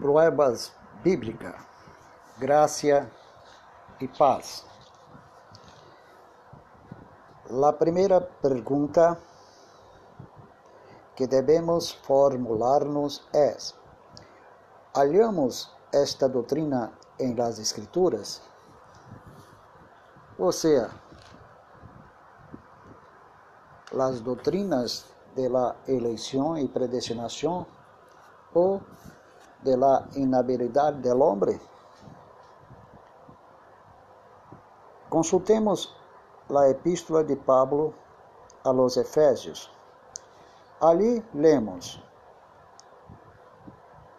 Pruebas bíblicas, gracia y paz. La primera pregunta que debemos formularnos es, ¿hallamos esta doctrina en las escrituras? O sea, las doctrinas de la elección y predestinación o de la inhabilidad del hombre. Consultemos la epístola de Pablo a los Efésios. Ali lemos,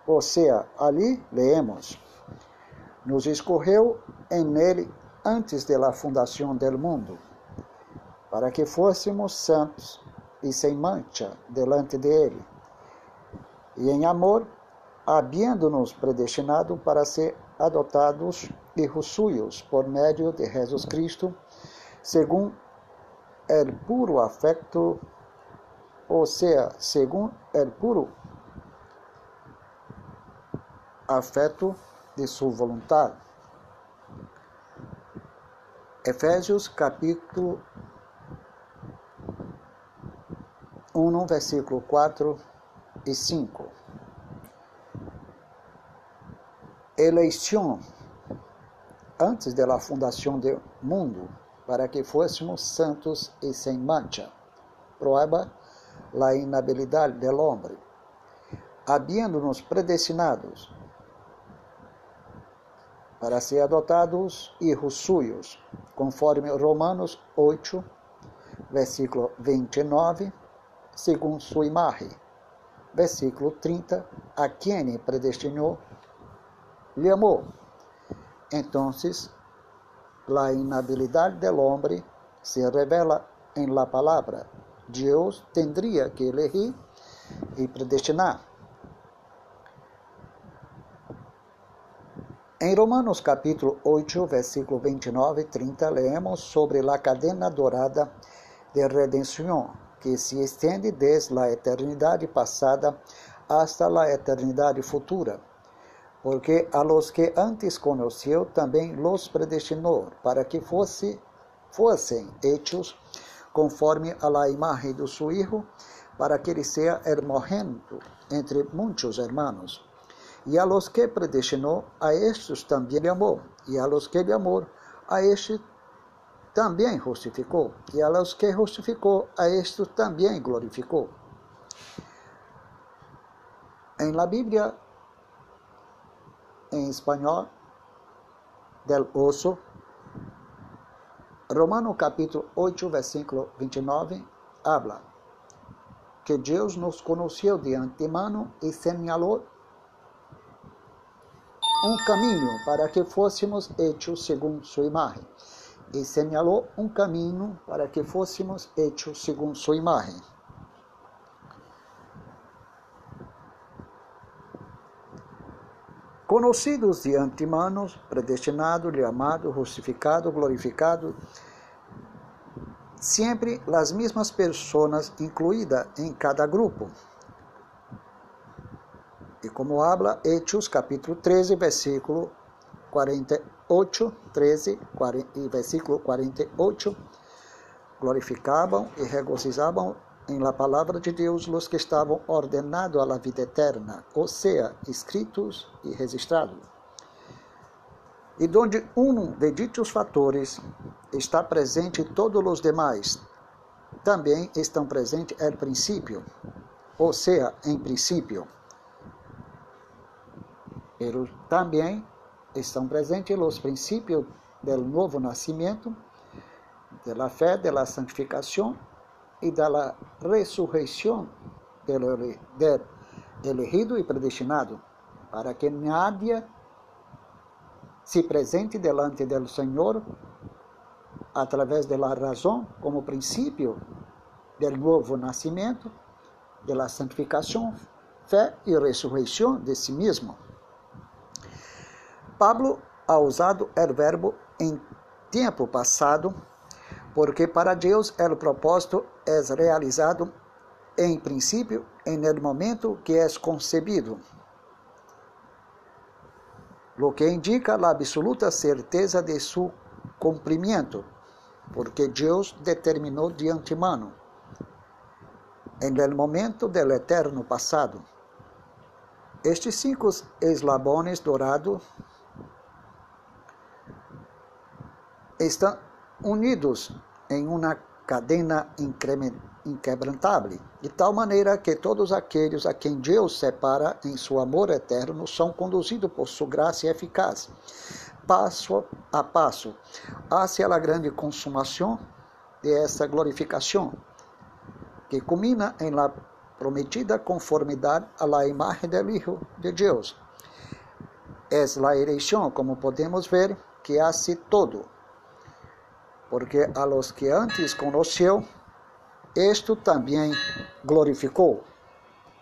ou seja, ali leemos, nos escorreu em ele antes de la fundação del mundo, para que fôssemos santos e sem mancha delante dele, e em amor habiendo-nos predestinado para ser adotados hijos suyos por medio de Jesus Cristo, según el puro afecto, o sea, según el puro afeto de su voluntad. Efésios capítulo 1, versículo 4 e 5. Eleição antes da fundação do mundo, para que fôssemos santos e sem mancha. Prueba la inhabilidade del hombre, habiendo-nos predestinados para ser adotados hijos suyos, conforme Romanos 8, versículo 29, segundo sua imagem. Versículo 30, a quem predestinou le amó. Entonces, la inhabilidad del hombre se revela en la palabra. Dios tendría que elegir y predestinar. Em Romanos capítulo 8, versículo 29 e 30, leemos sobre la cadena dorada de redenção que se estende desde a eternidade passada hasta la eternidade futura porque a los que antes conheceu também los predestinou para que fosse, fossem hechos conforme a la imagen de su Hijo, para que ele seja hermogénito entre muitos hermanos. E a los que predestinou, a estes também amou, e a los que lhe amou, a estes também justificou, e a los que justificou, a estes também glorificou. Em la Bíblia en español del oso. Romano capítulo 8, versículo 29, habla que Deus nos conheceu de antemano e señalou um caminho para que fôssemos hechos segundo sua imagem. E señalou um caminho para que fôssemos hechos segundo sua imagem. Conhecidos de antemano, predestinado, amado, justificado, glorificado, sempre as mesmas pessoas incluídas em cada grupo. E como habla Hechos capítulo 13, versículo 48, 13 40, e versículo 48, glorificavam e regozijavam em la palavra de Deus los que estavam ordenados à la vida eterna, ou seja, escritos e registrados. E donde um de ditos fatores está presente todos os demais, também estão presentes el princípio, ou seja, em princípio. Pero também estão presentes os princípios do novo nascimento, da fé, da santificação y da resurrección del, del elegido y predestinado, para que nadie se presente delante del Senhor a través de la razón como principio del nuevo nacimiento, de la santificación, fé y resurrección de sí mismo. Pablo ha usado el verbo em tempo passado porque para Deus o propósito é realizado em princípio, em el momento que é concebido. lo que indica a absoluta certeza de su cumprimento, porque Deus determinou de antemano, em el momento del eterno passado. Estes cinco eslabones dourados estão unidos em uma cadena inquebrantável, de tal maneira que todos aqueles a quem Deus separa em seu amor eterno são conduzidos por sua graça eficaz, passo a passo, hacia a grande consumação de esta glorificação, que culmina em la prometida conformidade a la imagen del Hijo de Deus. É a eleição, como podemos ver, que hace todo porque a los que antes conheceu, isto também glorificou.